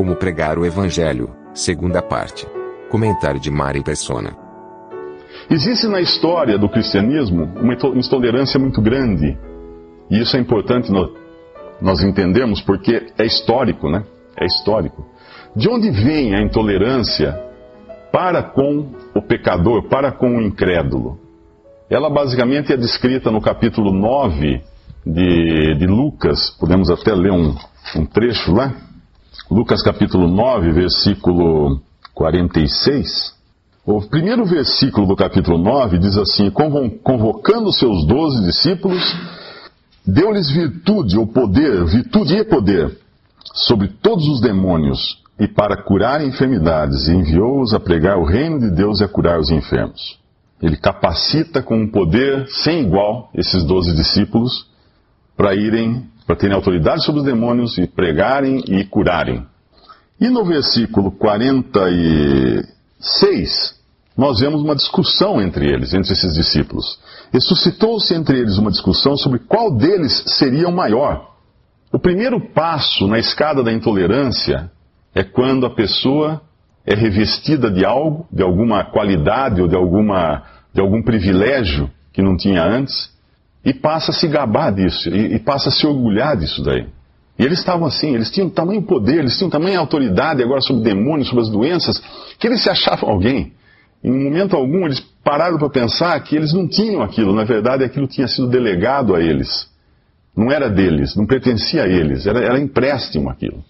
Como pregar o evangelho, segunda parte. Comentário de Mari Persona. Existe na história do cristianismo uma intolerância muito grande. E isso é importante nós entendemos porque é histórico, né? É histórico. De onde vem a intolerância para com o pecador, para com o incrédulo? Ela basicamente é descrita no capítulo 9 de, de Lucas, podemos até ler um, um trecho lá. Lucas capítulo 9, versículo 46. O primeiro versículo do capítulo 9 diz assim: Convocando seus doze discípulos, deu-lhes virtude ou poder, virtude e poder, sobre todos os demônios, e para curar enfermidades, e enviou-os a pregar o reino de Deus e a curar os enfermos. Ele capacita com um poder sem igual esses doze discípulos para irem, para terem autoridade sobre os demônios e pregarem e curarem. E no versículo 46, nós vemos uma discussão entre eles, entre esses discípulos. E suscitou-se entre eles uma discussão sobre qual deles seria o maior. O primeiro passo na escada da intolerância é quando a pessoa é revestida de algo, de alguma qualidade ou de, alguma, de algum privilégio que não tinha antes, e passa a se gabar disso, e, e passa a se orgulhar disso daí. E eles estavam assim, eles tinham tamanho poder, eles tinham tamanha autoridade agora sobre demônios, sobre as doenças, que eles se achavam alguém. Em momento algum eles pararam para pensar que eles não tinham aquilo, na verdade aquilo tinha sido delegado a eles. Não era deles, não pertencia a eles, era, era empréstimo aquilo.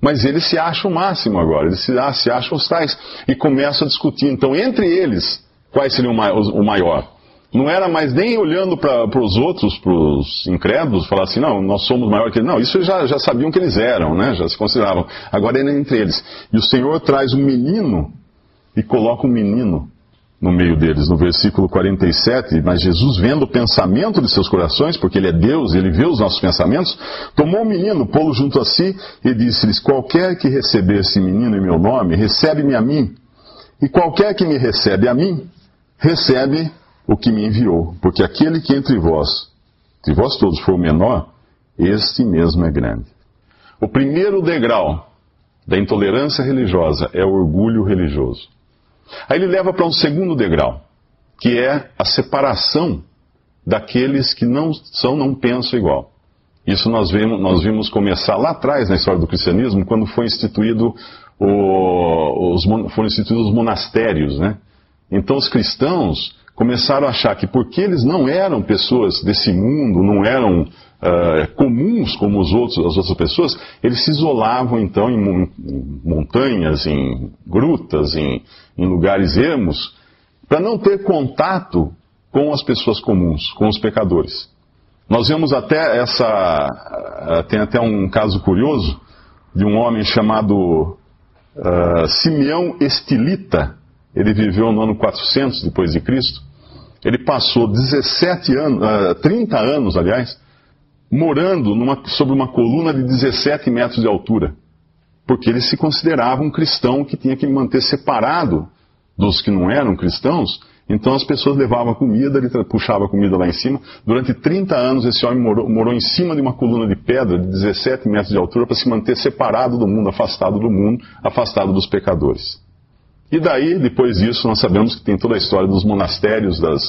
Mas eles se acham o máximo agora, eles se, ah, se acham os tais. E começam a discutir. Então, entre eles, quais seriam o maior? Não era mais nem olhando para os outros, para os incrédulos, falar assim, não, nós somos maior que eles. Não, isso já, já sabiam que eles eram, né? já se consideravam. Agora era entre eles. E o Senhor traz um menino e coloca um menino no meio deles, no versículo 47, mas Jesus, vendo o pensamento de seus corações, porque Ele é Deus, Ele vê os nossos pensamentos, tomou o menino, pô-lo junto a si e disse-lhes: Qualquer que receber esse menino em meu nome, recebe-me a mim. E qualquer que me recebe a mim, recebe o que me enviou. Porque aquele que entre vós, de vós todos for o menor, este mesmo é grande. O primeiro degrau da intolerância religiosa é o orgulho religioso. Aí ele leva para um segundo degrau, que é a separação daqueles que não são, não pensam igual. Isso nós vimos, nós vimos começar lá atrás na história do cristianismo, quando foi instituído o, os, foram instituídos os monastérios, né? Então os cristãos começaram a achar que porque eles não eram pessoas desse mundo, não eram uh, comuns como os outros, as outras pessoas, eles se isolavam então em, montanhas, em grutas, em, em lugares ermos, para não ter contato com as pessoas comuns, com os pecadores. Nós vemos até essa. Uh, tem até um caso curioso de um homem chamado uh, Simeão Estilita. Ele viveu no ano 400 depois de Cristo. Ele passou 17 anos, uh, 30 anos, aliás, morando numa, sobre uma coluna de 17 metros de altura. Porque ele se considerava um cristão que tinha que manter separado dos que não eram cristãos. Então as pessoas levavam comida, ele puxava comida lá em cima. Durante 30 anos esse homem morou, morou em cima de uma coluna de pedra de 17 metros de altura para se manter separado do mundo, afastado do mundo, afastado dos pecadores. E daí, depois disso, nós sabemos que tem toda a história dos monastérios, das,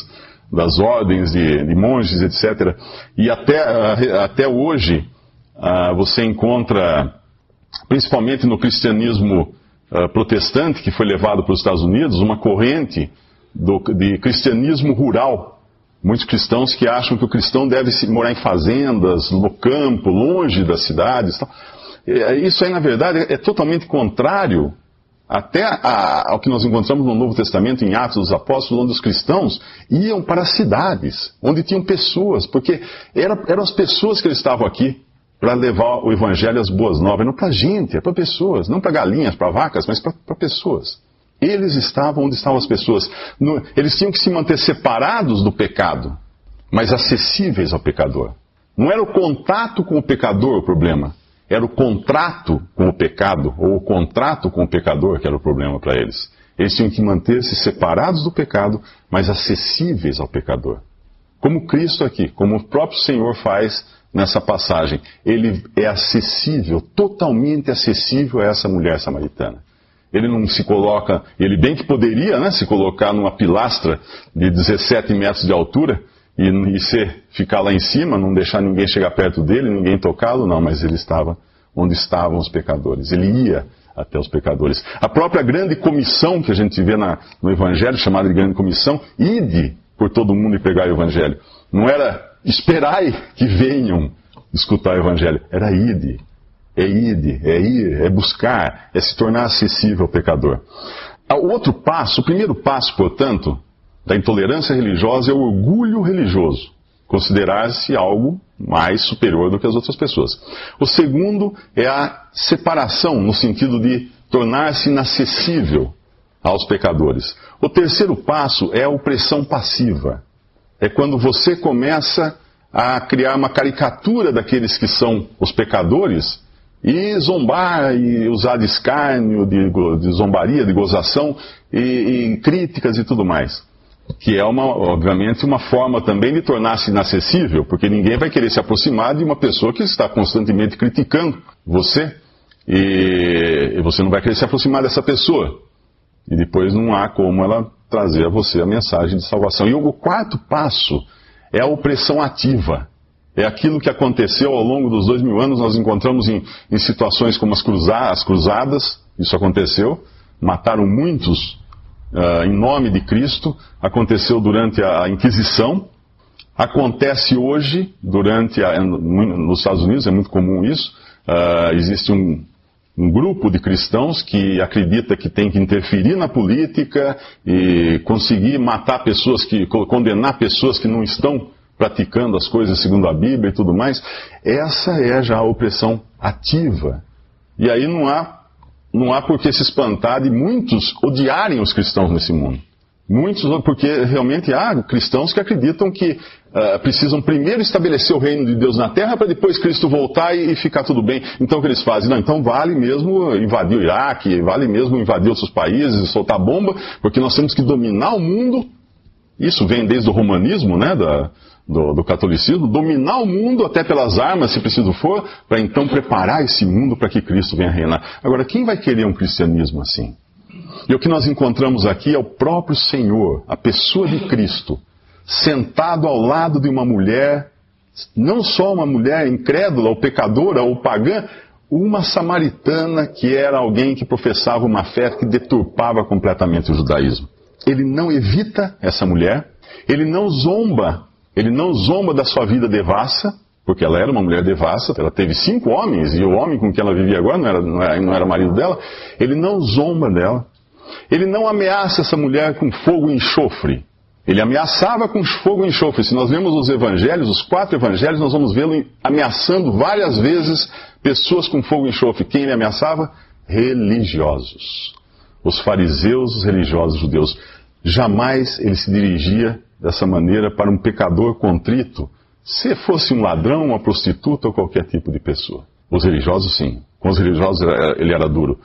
das ordens de, de monges, etc. E até, ah, até hoje uh, você encontra, principalmente no cristianismo uh, protestante, que foi levado para os Estados Unidos, uma corrente do, de cristianismo rural. Muitos cristãos que acham que o cristão deve morar em fazendas, no campo, longe das cidades. Isso aí, na verdade, é totalmente contrário até a, ao que nós encontramos no Novo Testamento, em Atos dos Apóstolos, onde os cristãos iam para cidades, onde tinham pessoas, porque era, eram as pessoas que eles estavam aqui para levar o evangelho às boas novas. Não para gente, é para pessoas. Não para galinhas, para vacas, mas para pessoas. Eles estavam onde estavam as pessoas. No, eles tinham que se manter separados do pecado, mas acessíveis ao pecador. Não era o contato com o pecador o problema, era o contrato com o pecado, ou o contrato com o pecador que era o problema para eles. Eles tinham que manter-se separados do pecado, mas acessíveis ao pecador. Como Cristo aqui, como o próprio Senhor faz nessa passagem. Ele é acessível, totalmente acessível a essa mulher samaritana. Ele não se coloca, ele bem que poderia né, se colocar numa pilastra de 17 metros de altura e, e ser, ficar lá em cima, não deixar ninguém chegar perto dele, ninguém tocá-lo, não, mas ele estava onde estavam os pecadores. Ele ia até os pecadores. A própria grande comissão que a gente vê na, no Evangelho, chamada de grande comissão, ide por todo mundo e pregar o Evangelho. Não era esperai que venham escutar o Evangelho, era ide. É ide, é ir, é buscar, é se tornar acessível ao pecador. O outro passo, o primeiro passo, portanto, da intolerância religiosa é o orgulho religioso. Considerar-se algo mais superior do que as outras pessoas. O segundo é a separação, no sentido de tornar-se inacessível aos pecadores. O terceiro passo é a opressão passiva. É quando você começa a criar uma caricatura daqueles que são os pecadores e zombar e usar de escárnio, de, de zombaria, de gozação e, e, críticas e tudo mais. Que é, uma, obviamente, uma forma também de tornar-se inacessível, porque ninguém vai querer se aproximar de uma pessoa que está constantemente criticando você e, você não vai querer se aproximar dessa pessoa. E depois não há como ela trazer a você a mensagem de salvação. E o quarto passo é a opressão ativa. É aquilo que aconteceu ao longo dos dois mil anos. Nós encontramos em, em situações como as, cruza as, cruzadas, isso aconteceu. Mataram muitos uh, em nome de Cristo. Aconteceu durante a Inquisição. Acontece hoje, durante a, nos Estados Unidos, é muito comum isso. Uh, existe um, um grupo de cristãos que acredita que tem que interferir na política e conseguir matar pessoas que, condenar pessoas que não estão praticando as coisas segundo a Bíblia e tudo mais. Essa é já a opressão ativa. E aí não há, não há por que se espantar de muitos odiarem os cristãos nesse mundo. Muitos, porque realmente há cristãos que acreditam que uh, precisam primeiro estabelecer o reino de Deus na terra para depois Cristo voltar e, e, ficar tudo bem. Então o que eles fazem? Não, então vale mesmo invadir o Iraque, vale mesmo invadir outros países e soltar bomba, porque nós temos que dominar o mundo. Isso vem desde o romanismo, né, da, do, do catolicismo, dominar o mundo até pelas armas, se preciso for, para então preparar esse mundo para que Cristo venha reinar. Agora, quem vai querer um cristianismo assim? E o que nós encontramos aqui é o próprio Senhor, a pessoa de Cristo, sentado ao lado de uma mulher, não só uma mulher incrédula ou pecadora ou pagã, uma samaritana que era alguém que professava uma fé que deturpava completamente o judaísmo. Ele não evita essa mulher, ele não zomba, ele não zomba da sua vida devassa, porque ela era uma mulher devassa, ela teve cinco homens, e o homem com quem ela vivia agora não era, não era, não era marido dela, ele não zomba dela. Ele não ameaça essa mulher com fogo e enxofre. Ele ameaçava com fogo e enxofre. Se nós vemos os evangelhos, os quatro evangelhos, nós vamos vê-lo ameaçando várias vezes pessoas com fogo e enxofre. Quem ele ameaçava? Religiosos. Os fariseus, os religiosos judeus. Jamais ele se dirigia dessa maneira para um pecador contrito, se fosse um ladrão, uma prostituta ou qualquer tipo de pessoa. Os religiosos, sim. Com os religiosos ele era duro.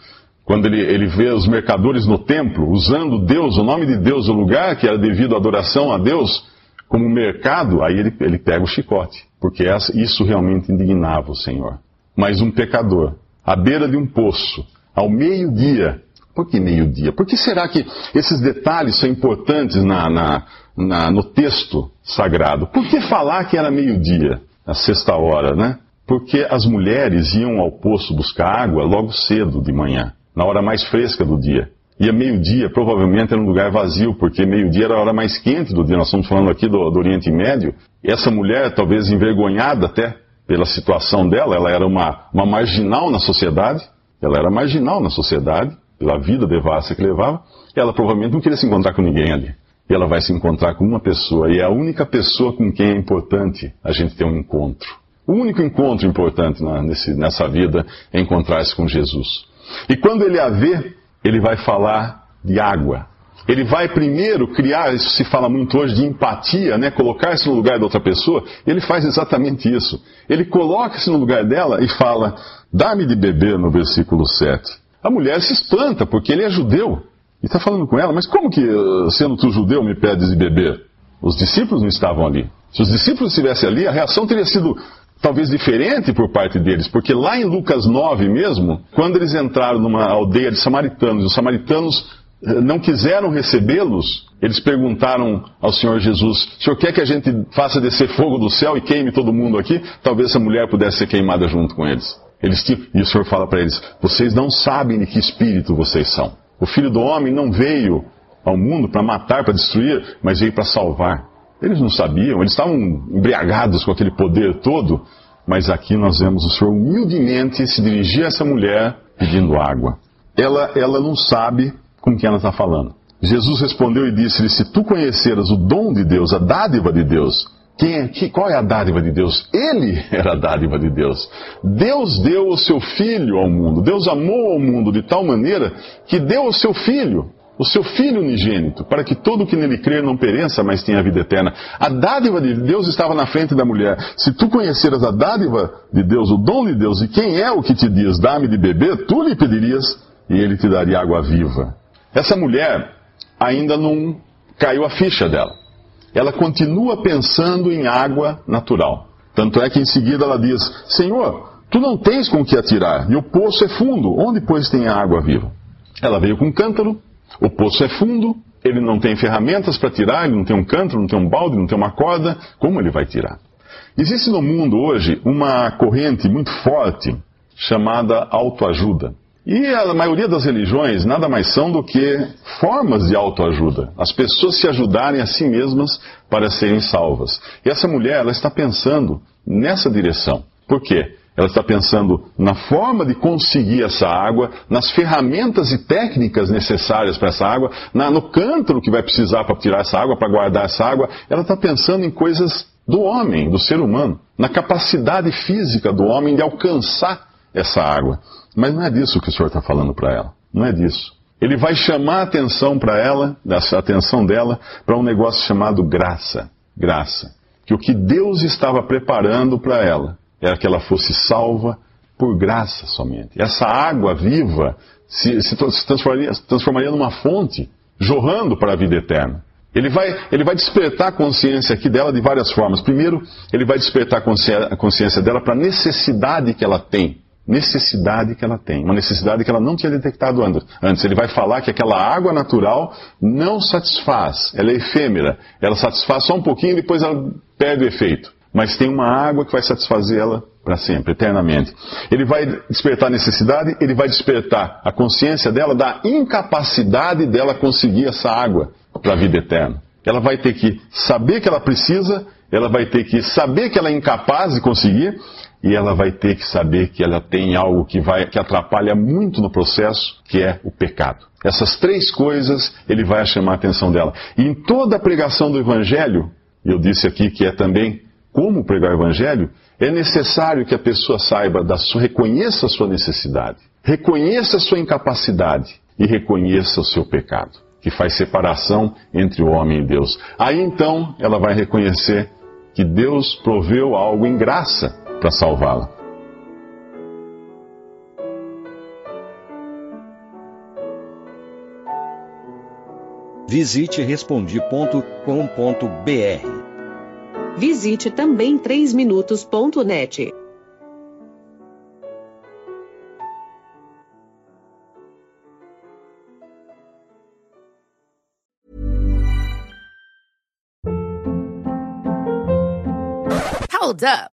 Quando ele, ele vê os mercadores no templo usando Deus, o nome de Deus, o lugar que era devido à adoração a Deus, como mercado, aí ele, ele pega o chicote, porque essa, isso realmente indignava o Senhor. Mas um pecador, à beira de um poço, ao meio-dia, por que meio-dia? Por que será que esses detalhes são importantes na, na, na, no texto sagrado? Por que falar que era meio-dia, a sexta hora, né? Porque as mulheres iam ao poço buscar água logo cedo de manhã na hora mais fresca do dia. E a meio-dia provavelmente era um lugar vazio, porque meio-dia era a hora mais quente do dia. Nós estamos falando aqui do, do Oriente Médio. E essa mulher, talvez envergonhada até pela situação dela, ela era uma, uma marginal na sociedade. Ela era marginal na sociedade, pela vida devassa que levava. Ela provavelmente não queria se encontrar com ninguém ali. E ela vai se encontrar com uma pessoa. E é a única pessoa com quem é importante a gente ter um encontro. O único encontro importante na, nesse, nessa vida é encontrar-se com Jesus. E quando ele a vê, ele vai falar de água. Ele vai primeiro criar, isso se fala muito hoje de empatia, né? Colocar-se no lugar da outra pessoa. Ele faz exatamente isso. Ele coloca-se no lugar dela e fala: Dá-me de beber, no versículo 7. A mulher se espanta, porque ele é judeu. E está falando com ela, mas como que, sendo tu judeu, me pedes de beber? Os discípulos não estavam ali. Se os discípulos estivessem ali, a reação teria sido talvez diferente por parte deles, porque lá em Lucas 9 mesmo, quando eles entraram numa aldeia de samaritanos, os samaritanos eh, não quiseram recebê-los, eles perguntaram ao Senhor Jesus: O Senhor quer que a gente faça descer fogo do céu e queime todo mundo aqui? Talvez essa mulher pudesse ser queimada junto com eles. Eles e o Senhor fala para eles: Vocês não sabem de que espírito vocês são. O filho do homem não veio ao mundo para matar, para destruir, mas veio para salvar. Eles não sabiam, eles estavam embriagados com aquele poder todo, mas aqui nós vemos o Senhor humildemente se dirigir a essa mulher pedindo água. Ela, ela não sabe com quem ela está falando. Jesus respondeu e disse-lhe: Se tu conheceras o dom de Deus, a dádiva de Deus, quem é, que, qual é a dádiva de Deus? Ele era a dádiva de Deus. Deus deu o seu filho ao mundo. Deus amou ao mundo de tal maneira que deu o seu filho, o seu filho unigênito, para que todo que nele crer não pereça, mas tenha vida eterna. A dádiva de Deus estava na frente da mulher. Se tu conheceras a dádiva de Deus, o dom de Deus, e quem é o que te diz, dá-me de beber, tu lhe pedirias e ele te daria água viva. Essa mulher ainda não caiu a ficha dela ela continua pensando em água natural. Tanto é que em seguida ela diz: Senhor, tu não tens com que atirar, e o poço é fundo, onde pois tem água viva? Ela veio com um cântaro, o poço é fundo, ele não tem ferramentas para tirar, ele não tem um cântaro, não tem um balde, não tem uma corda, como ele vai tirar? Existe no mundo hoje uma corrente muito forte chamada autoajuda. E a maioria das religiões nada mais são do que formas de autoajuda. As pessoas se ajudarem a si mesmas para serem salvas. E essa mulher, ela está pensando nessa direção. Por quê? Ela está pensando na forma de conseguir essa água, nas ferramentas e técnicas necessárias para essa água, na, no cântaro que vai precisar para tirar essa água, para guardar essa água. Ela está pensando em coisas do homem, do ser humano, na capacidade física do homem de alcançar essa água. Mas não é disso que o Senhor está falando para ela. Não é disso. Ele vai chamar a atenção para ela, a atenção dela, para um negócio chamado graça. Graça. Que o que Deus estava preparando para ela era que ela fosse salva por graça somente. Essa água viva se, se transformaria, se transformaria numa fonte, jorrando para a vida eterna. Ele vai, ele vai despertar a consciência aqui dela de várias formas. Primeiro, ele vai despertar a consciência dela para a necessidade que ela tem necessidade que ela tem, uma necessidade que ela não tinha detectado antes. Ele vai falar que aquela água natural não satisfaz, ela é efêmera, ela satisfaz só um pouquinho e depois ela perde o efeito. Mas tem uma água que vai satisfazer ela para sempre, eternamente. Ele vai despertar a necessidade, ele vai despertar a consciência dela da incapacidade dela conseguir essa água para a vida eterna. Ela vai ter que saber que ela precisa, ela vai ter que saber que ela é incapaz de conseguir, e ela vai ter que saber que ela tem algo que, vai, que atrapalha muito no processo, que é o pecado. Essas três coisas ele vai chamar a atenção dela. E em toda a pregação do Evangelho, eu disse aqui que é também como pregar o Evangelho, é necessário que a pessoa saiba, da sua, reconheça a sua necessidade, reconheça a sua incapacidade e reconheça o seu pecado, que faz separação entre o homem e Deus. Aí então ela vai reconhecer que Deus proveu algo em graça para salvá-la. Visite respondi.com.br. Visite também 3minutos.net. Hold up.